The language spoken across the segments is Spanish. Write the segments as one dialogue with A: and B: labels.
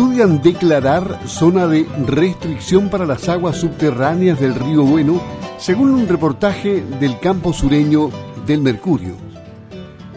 A: estudian declarar zona de restricción para las aguas subterráneas del río Bueno, según un reportaje del campo sureño del Mercurio.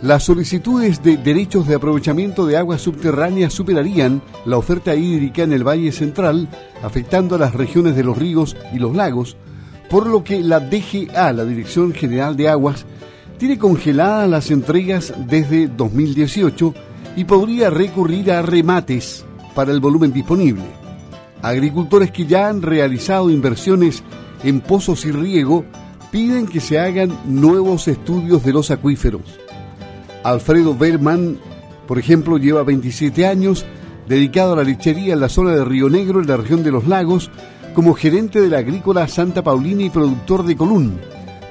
A: Las solicitudes de derechos de aprovechamiento de aguas subterráneas superarían la oferta hídrica en el Valle Central, afectando a las regiones de los ríos y los lagos, por lo que la DGA, la Dirección General de Aguas, tiene congeladas las entregas desde 2018 y podría recurrir a remates para el volumen disponible. Agricultores que ya han realizado inversiones en pozos y riego piden que se hagan nuevos estudios de los acuíferos. Alfredo Berman, por ejemplo, lleva 27 años dedicado a la lechería en la zona de Río Negro, en la región de los lagos, como gerente de la agrícola Santa Paulina y productor de Colún,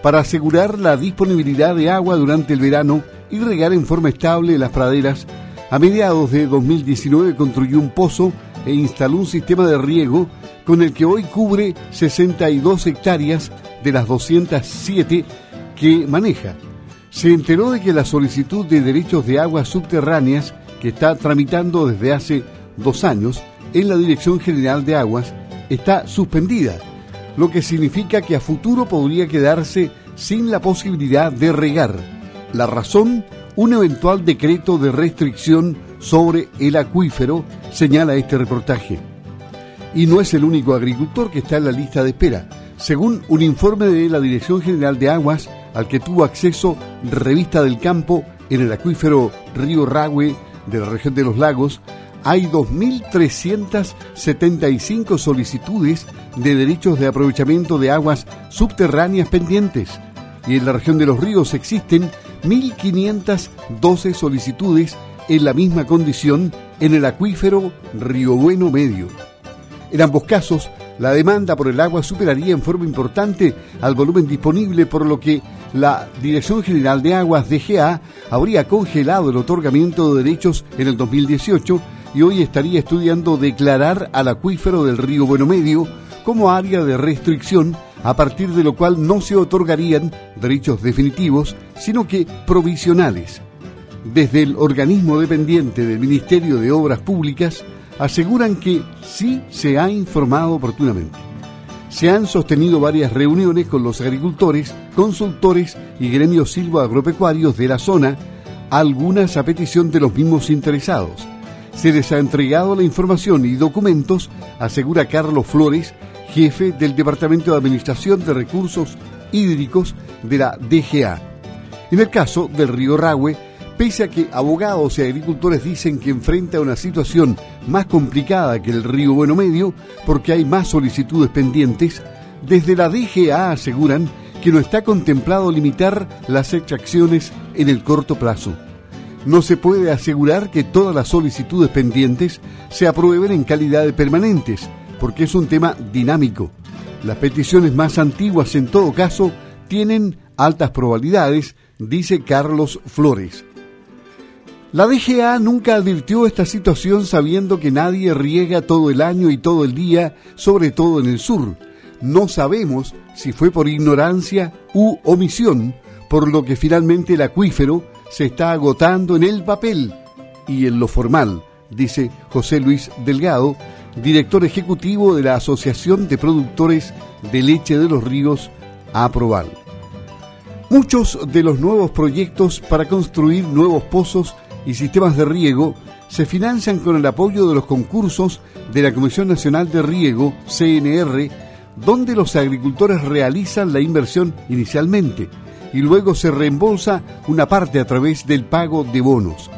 A: para asegurar la disponibilidad de agua durante el verano y regar en forma estable las praderas a mediados de 2019 construyó un pozo e instaló un sistema de riego con el que hoy cubre 62 hectáreas de las 207 que maneja. Se enteró de que la solicitud de derechos de aguas subterráneas que está tramitando desde hace dos años en la Dirección General de Aguas está suspendida, lo que significa que a futuro podría quedarse sin la posibilidad de regar. La razón un eventual decreto de restricción sobre el acuífero, señala este reportaje. Y no es el único agricultor que está en la lista de espera. Según un informe de la Dirección General de Aguas, al que tuvo acceso Revista del Campo en el acuífero Río Ragüe de la región de los lagos, hay 2.375 solicitudes de derechos de aprovechamiento de aguas subterráneas pendientes. Y en la región de los ríos existen 1.512 solicitudes en la misma condición en el acuífero Río Bueno Medio. En ambos casos, la demanda por el agua superaría en forma importante al volumen disponible, por lo que la Dirección General de Aguas DGA habría congelado el otorgamiento de derechos en el 2018 y hoy estaría estudiando declarar al acuífero del Río Bueno Medio como área de restricción a partir de lo cual no se otorgarían derechos definitivos, sino que provisionales. Desde el organismo dependiente del Ministerio de Obras Públicas aseguran que sí se ha informado oportunamente. Se han sostenido varias reuniones con los agricultores, consultores y gremios silvoagropecuarios de la zona, algunas a petición de los mismos interesados. Se les ha entregado la información y documentos, asegura Carlos Flores, jefe del Departamento de Administración de Recursos Hídricos de la DGA. En el caso del río Rahue, pese a que abogados y agricultores dicen que enfrenta una situación más complicada que el río Bueno Medio porque hay más solicitudes pendientes, desde la DGA aseguran que no está contemplado limitar las extracciones en el corto plazo. No se puede asegurar que todas las solicitudes pendientes se aprueben en calidad de permanentes, porque es un tema dinámico. Las peticiones más antiguas, en todo caso, tienen altas probabilidades, dice Carlos Flores. La DGA nunca advirtió esta situación sabiendo que nadie riega todo el año y todo el día, sobre todo en el sur. No sabemos si fue por ignorancia u omisión, por lo que finalmente el acuífero se está agotando en el papel y en lo formal, dice José Luis Delgado, director ejecutivo de la Asociación de Productores de Leche de los Ríos, Aproval. Muchos de los nuevos proyectos para construir nuevos pozos y sistemas de riego se financian con el apoyo de los concursos de la Comisión Nacional de Riego, CNR, donde los agricultores realizan la inversión inicialmente y luego se reembolsa una parte a través del pago de bonos.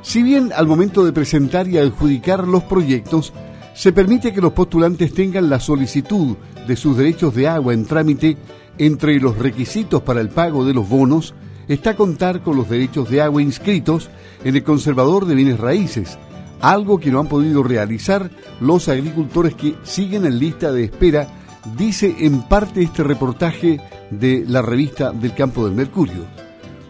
A: Si bien al momento de presentar y adjudicar los proyectos se permite que los postulantes tengan la solicitud de sus derechos de agua en trámite. Entre los requisitos para el pago de los bonos está contar con los derechos de agua inscritos en el conservador de bienes raíces, algo que no han podido realizar los agricultores que siguen en lista de espera, dice en parte este reportaje de la revista del campo del Mercurio.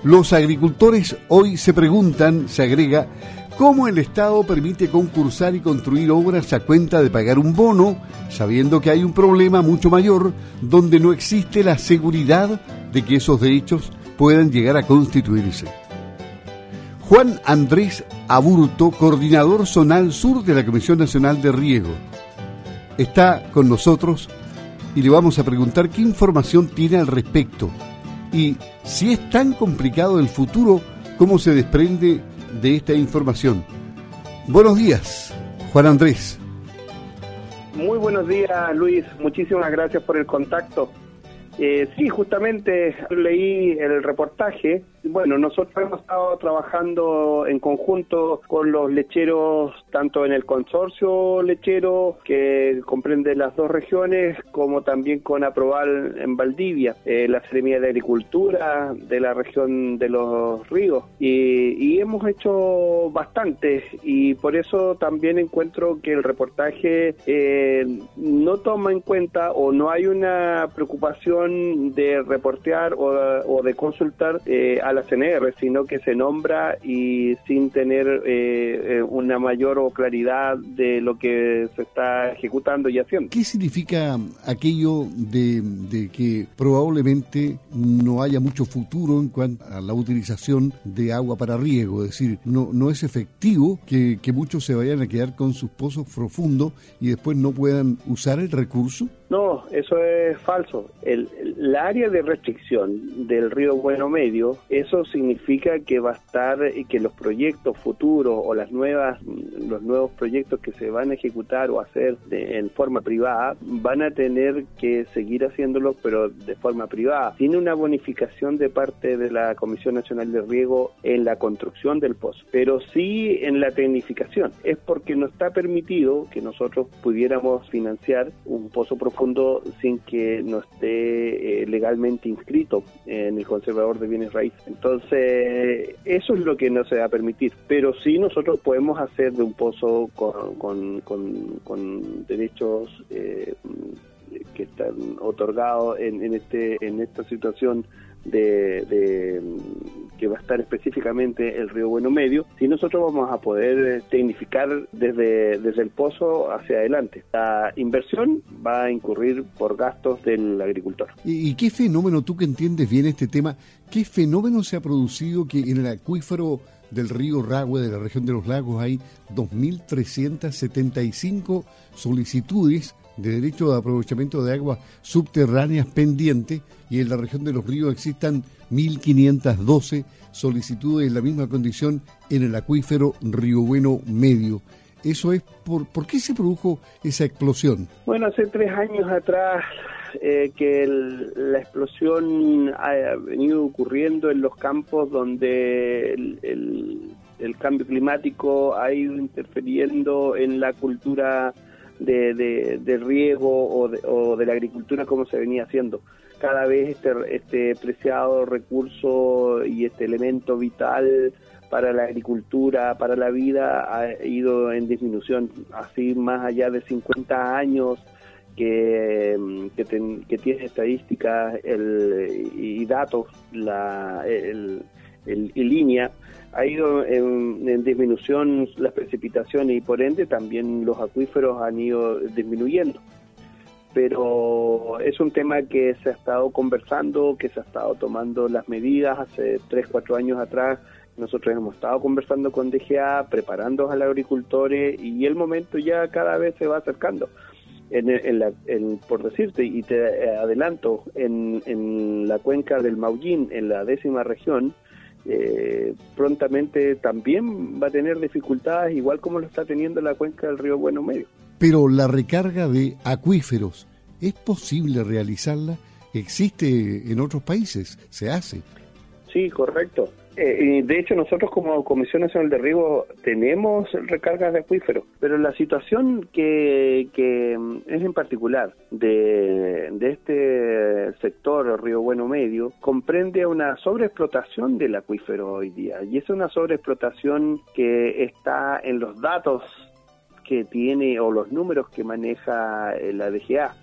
A: Los agricultores hoy se preguntan, se agrega, cómo el Estado permite concursar y construir obras a cuenta de pagar un bono, sabiendo que hay un problema mucho mayor donde no existe la seguridad de que esos derechos puedan llegar a constituirse. Juan Andrés Aburto, coordinador zonal sur de la Comisión Nacional de Riego. Está con nosotros y le vamos a preguntar qué información tiene al respecto y si es tan complicado el futuro, cómo se desprende de esta información. Buenos días, Juan Andrés.
B: Muy buenos días, Luis. Muchísimas gracias por el contacto. Eh, sí, justamente leí el reportaje bueno, nosotros hemos estado trabajando en conjunto con los lecheros, tanto en el consorcio lechero, que comprende las dos regiones, como también con Aproval en Valdivia, eh, la Seremía de Agricultura de la región de los ríos. Y, hemos hecho bastante, y por eso también encuentro que el reportaje eh, no toma en cuenta o no hay una preocupación de reportear o, de consultar eh, a la CNR, sino que se nombra y sin tener eh, eh, una mayor claridad de lo que se está ejecutando y haciendo.
A: ¿Qué significa aquello de, que probablemente no haya mucho futuro en cuanto a la utilización de agua para riego? Es decir, no, no es efectivo que, que muchos se vayan a quedar con sus pozos profundos y después no puedan usar el recurso.
B: No, eso es falso. El, área de restricción del río Bueno Medio, eso significa que va a estar y que los proyectos futuros o las nuevas, los nuevos proyectos que se van a ejecutar o hacer en forma privada van a tener que seguir haciéndolo, pero de forma privada. Tiene una bonificación de parte de la Comisión Nacional de Riego en la construcción del pozo, pero sí en la tecnificación. Es porque no está permitido que nosotros pudiéramos financiar un pozo profundo sin que no esté eh, legalmente inscrito en el conservador de bienes raíces. Entonces, eso es lo que no se va a permitir. Pero sí nosotros podemos hacer de un pozo con, con, derechos eh, que están otorgados en, en, este, en esta situación de, que va a estar específicamente el río Bueno Medio, si nosotros vamos a poder eh, tecnificar desde, desde el pozo hacia adelante. La inversión va a incurrir por gastos del agricultor.
A: ¿Y, qué fenómeno, tú que entiendes bien este tema, qué fenómeno se ha producido que en el acuífero del río Ragüe de la región de los lagos hay 2.375 solicitudes de derecho de aprovechamiento de aguas subterráneas pendientes y en la región de los ríos existan 1.512 solicitudes en la misma condición en el acuífero Río Bueno Medio. Eso es, por, ¿por qué se produjo esa explosión?
B: Bueno, hace tres años atrás eh, que la explosión ha venido ocurriendo en los campos donde el, el cambio climático ha ido interfiriendo en la cultura de, de, riego o de, o de la agricultura como se venía haciendo. Cada vez este, este preciado recurso y este elemento vital para la agricultura, para la vida, ha ido en disminución. Así más allá de 50 años que, que, tiene estadísticas el, y datos la, el, en línea, ha ido en, disminución las precipitaciones y por ende también los acuíferos han ido disminuyendo. Pero es un tema que se ha estado conversando, que se ha estado tomando las medidas hace 3, 4 años atrás. Nosotros hemos estado conversando con DGA, preparando a los agricultores y el momento ya cada vez se va acercando. En, la, por decirte, y te adelanto, en, en la cuenca del Maullín, en la décima región, eh, prontamente también va a tener dificultades, igual como lo está teniendo la cuenca del río Bueno Medio.
A: Pero la recarga de acuíferos, ¿es posible realizarla? ¿Existe en otros países? ¿Se hace?
B: Sí, correcto. Eh, de hecho, nosotros como Comisión Nacional de Riego tenemos recargas de acuíferos, pero la situación que, que es en particular de, de este sector Río Bueno Medio comprende una sobreexplotación del acuífero hoy día y es una sobreexplotación que está en los datos que tiene o los números que maneja eh, la DGA.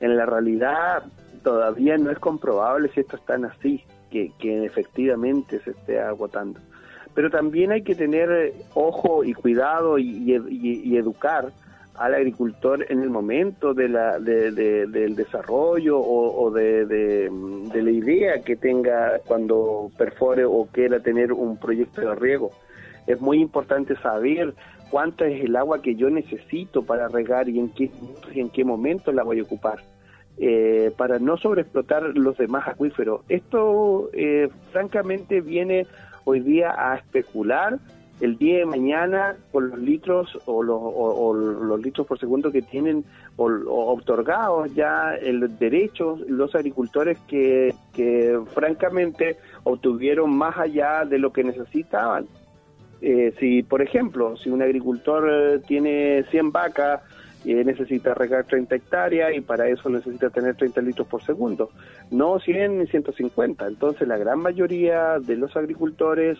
B: En la realidad todavía no es comprobable si esto están así que, efectivamente se esté agotando. Pero también hay que tener ojo y cuidado y, educar al agricultor en el momento de la, del desarrollo o, de, de, la idea que tenga cuando perfore o quiera tener un proyecto de riego. Es muy importante saber cuánta es el agua que yo necesito para regar y en qué, y en qué momento la voy a ocupar. Eh, para no sobreexplotar los demás acuíferos. Esto, eh, francamente, viene hoy día a especular el día de mañana con los litros o los, litros por segundo que tienen o, otorgados ya el derecho los agricultores que, que francamente obtuvieron más allá de lo que necesitaban. Eh, si, por ejemplo, si un agricultor tiene 100 vacas y necesita regar 30 hectáreas y para eso necesita tener 30 litros por segundo, no 100 ni 150. Entonces la gran mayoría de los agricultores,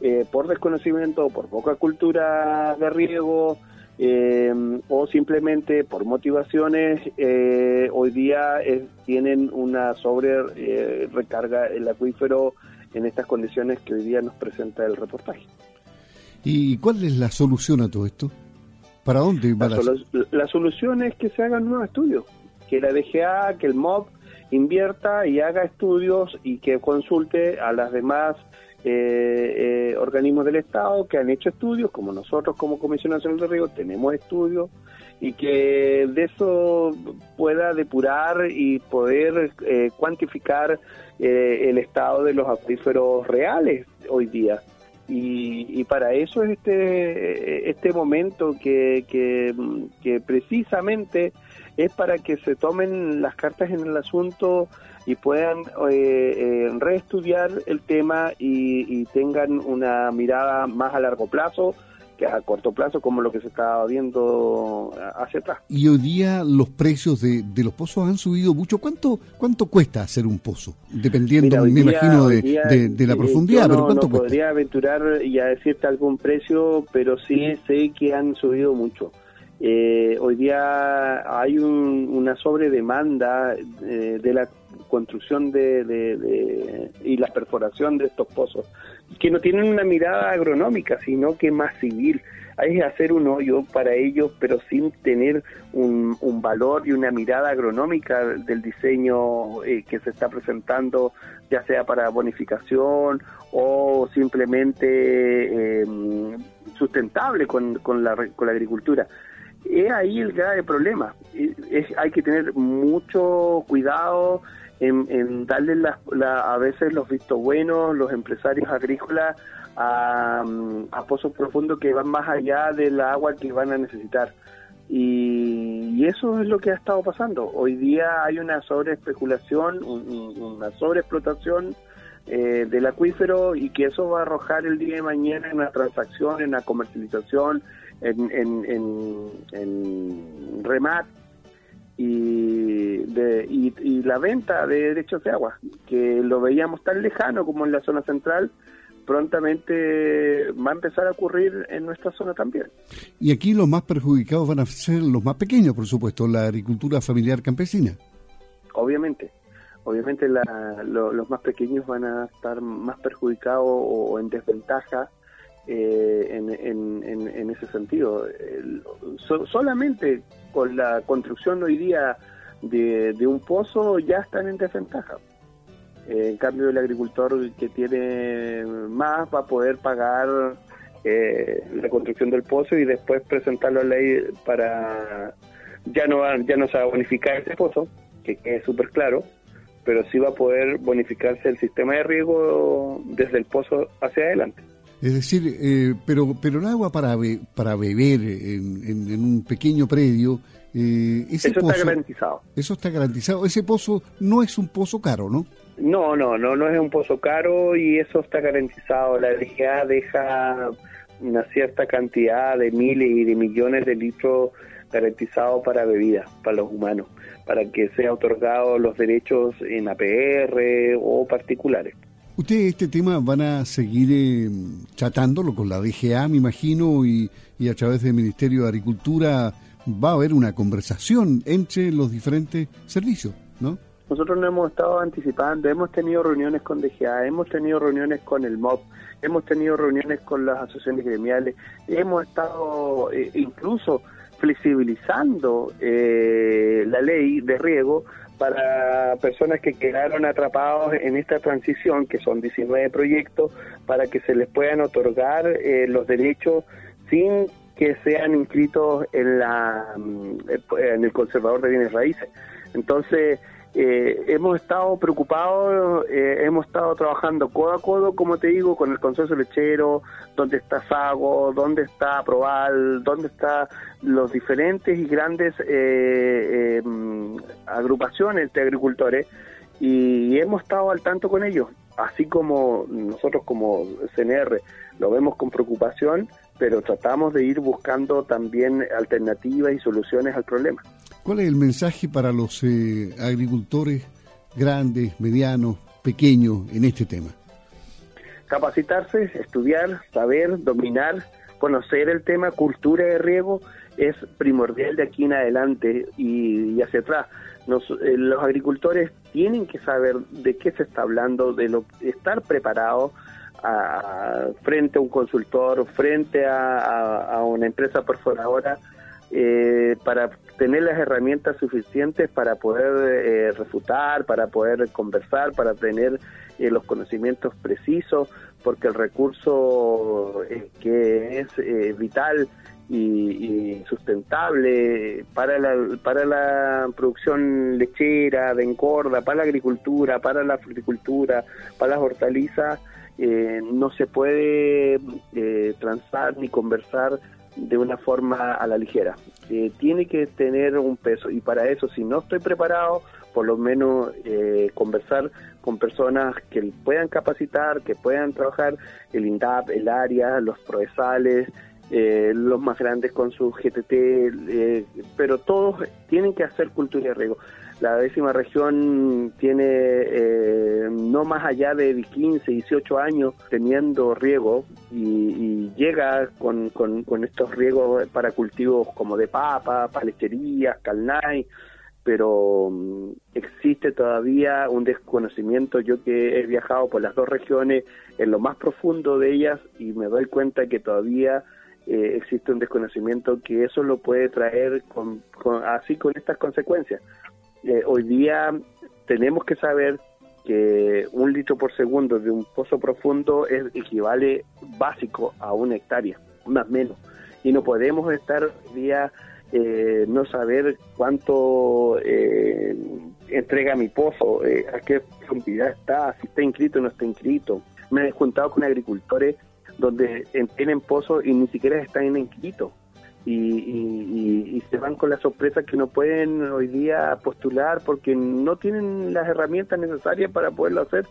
B: eh, por desconocimiento, por poca cultura de riego, eh, o simplemente por motivaciones, eh, hoy día tienen una sobre recarga el acuífero en estas condiciones que hoy día nos presenta el reportaje.
A: ¿Y cuál es la solución a todo esto? ¿Para dónde
B: va la, la, solución es que se hagan nuevos estudios, que la DGA, que el MOB invierta y haga estudios y que consulte a las demás eh, eh, organismos del Estado que han hecho estudios, como nosotros como Comisión Nacional de Río tenemos estudios, y que de eso pueda depurar y poder eh, cuantificar el estado de los acuíferos reales hoy día. Y, para eso es este, este momento que, que, precisamente es para que se tomen las cartas en el asunto y puedan eh, eh, reestudiar el tema y tengan una mirada más a largo plazo que a corto plazo como lo que se estaba viendo hacia atrás.
A: Y hoy día los precios de, de los pozos han subido mucho. ¿Cuánto cuánto cuesta hacer un pozo? Dependiendo, me imagino, de, de, la profundidad.
B: pero ¿cuánto no podría aventurar y a decirte algún precio, pero sí sé que han subido mucho. Eh, hoy día hay una sobredemanda eh, de la construcción de, y la perforación de estos pozos, que no tienen una mirada agronómica, sino que más civil. Hay que hacer un hoyo para ellos, pero sin tener un, valor y una mirada agronómica del diseño eh, que se está presentando, ya sea para bonificación o simplemente eh, sustentable con, con, la, con la agricultura es ahí el grave problema. Hay que tener mucho cuidado en, darle a veces los vistos buenos, los empresarios agrícolas, a, pozos profundos que van más allá del agua que van a necesitar. Y, eso es lo que ha estado pasando. Hoy día hay una sobreespeculación, una sobreexplotación eh, del acuífero y que eso va a arrojar el día de mañana en la transacción, en la comercialización, en, en, en, remat y, de, y, la venta de derechos de agua, que lo veíamos tan lejano como en la zona central, prontamente va a empezar a ocurrir en nuestra zona también.
A: Y aquí los más perjudicados van a ser los más pequeños, por supuesto, la agricultura familiar campesina.
B: Obviamente, obviamente los más pequeños van a estar más perjudicados o en desventaja eh, en, ese sentido. solamente con la construcción hoy día de, un pozo ya están en desventaja. Eh, en cambio, el agricultor que tiene más va a poder pagar eh, la construcción del pozo y después presentarlo a ley para ya no ya no se va a bonificar ese pozo, que es súper claro, pero sí va a poder bonificarse el sistema de riego desde el pozo hacia adelante.
A: Es decir, eh, pero pero el agua para para beber en, un pequeño predio,
B: eh, eso está garantizado.
A: Eso está garantizado. Ese pozo no es un pozo caro, ¿no?
B: No, no, no, no es un pozo caro y eso está garantizado. La DGA deja una cierta cantidad de miles y de millones de litros garantizados para bebidas, para los humanos, para que sea otorgado los derechos en APR o particulares.
A: Ustedes este tema van a seguir eh, tratándolo con la DGA, me imagino, y, y, a través del Ministerio de Agricultura va a haber una conversación entre los diferentes servicios, ¿no?
B: Nosotros no hemos estado anticipando, hemos tenido reuniones con DGA, hemos tenido reuniones con el MOB, hemos tenido reuniones con las asociaciones gremiales, hemos estado eh, incluso flexibilizando eh, la ley de riego para personas que quedaron atrapados en esta transición, que son 19 proyectos, para que se les puedan otorgar eh, los derechos sin que sean inscritos en, la, mm, en el conservador de bienes raíces. Entonces, eh, hemos estado preocupados, eh, hemos estado trabajando codo a codo, como te digo, con el consorcio lechero, donde está Sago, donde está Proval, donde están los diferentes y grandes eh, em, agrupaciones de agricultores y hemos estado al tanto con ellos, así como nosotros como CNR lo vemos con preocupación, pero tratamos de ir buscando también alternativas y soluciones al problema.
A: ¿Cuál es el mensaje para los eh, agricultores grandes, medianos, pequeños en este tema?
B: Capacitarse, estudiar, saber, dominar, conocer el tema, cultura de riego, es primordial de aquí en adelante y, hacia atrás. Eh, los agricultores tienen que saber de qué se está hablando, de lo, estar preparados frente a un consultor, frente a, una empresa perforadora, eh, para tener las herramientas suficientes para poder eh, refutar, para poder conversar, para tener eh, los conocimientos precisos, porque el recurso eh, que es vital y, sustentable para la, para la producción lechera, de encorda, para la agricultura, para la fruticultura, para las hortalizas, no se puede transar ni conversar de una forma a la ligera. Eh, tiene que tener un peso y para eso, si no estoy preparado, por lo menos eh, conversar con personas que puedan capacitar, que puedan trabajar el INDAP, el área, los proesales, eh, los más grandes con su GTT, pero todos tienen que hacer cultura de riego. La décima región tiene eh, no más allá de 15, 18 años teniendo riego y, llega con, con, estos riegos para cultivos como de papa, palecherías, calnay, pero mm, existe todavía un desconocimiento. Yo que he viajado por las dos regiones, en lo más profundo de ellas, y me doy cuenta que todavía eh, existe un desconocimiento que eso lo puede traer con, así con estas consecuencias. Eh, hoy día tenemos que saber que un litro por segundo de un pozo profundo es, equivale básico a una hectárea, más o menos. Y no podemos estar hoy día eh, no saber cuánto eh, entrega mi pozo, a qué profundidad está, si está inscrito o no está inscrito. Me he juntado con agricultores donde tienen pozos y ni siquiera están inscritos y, se van con la sorpresa que no pueden hoy día postular porque no tienen las herramientas necesarias para poderlo hacer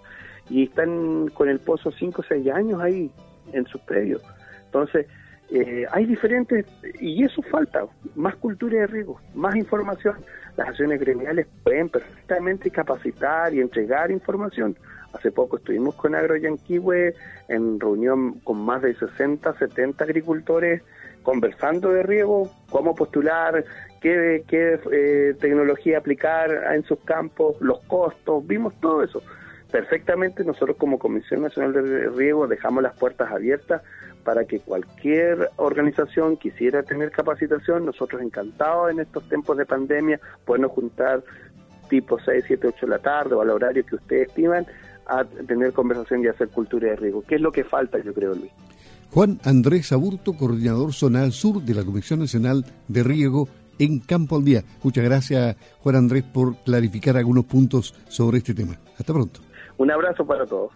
B: y están con el pozo 5 o 6 años ahí en sus predios. Entonces, eh, hay diferentes, y eso falta, más cultura de riego, más información. Las acciones gremiales pueden perfectamente capacitar y entregar información. Hace poco estuvimos con Agro Yanquihue en reunión con más de 60, 70 agricultores conversando de riego, cómo postular, qué, qué eh, tecnología aplicar en sus campos, los costos, vimos todo eso. Perfectamente nosotros como Comisión Nacional de Riego dejamos las puertas abiertas para que cualquier organización quisiera tener capacitación, nosotros encantados en estos tiempos de pandemia, podemos juntar tipo 6, 7, 8 de la tarde o al horario que ustedes estiman a tener conversación y hacer cultura de riego. ¿Qué es lo que falta, yo creo, Luis?
A: Juan Andrés Aburto, coordinador zonal sur de la Comisión Nacional de Riego en Campo al Día. Muchas gracias, Juan Andrés, por clarificar algunos puntos sobre este tema. Hasta pronto.
B: Un abrazo para todos.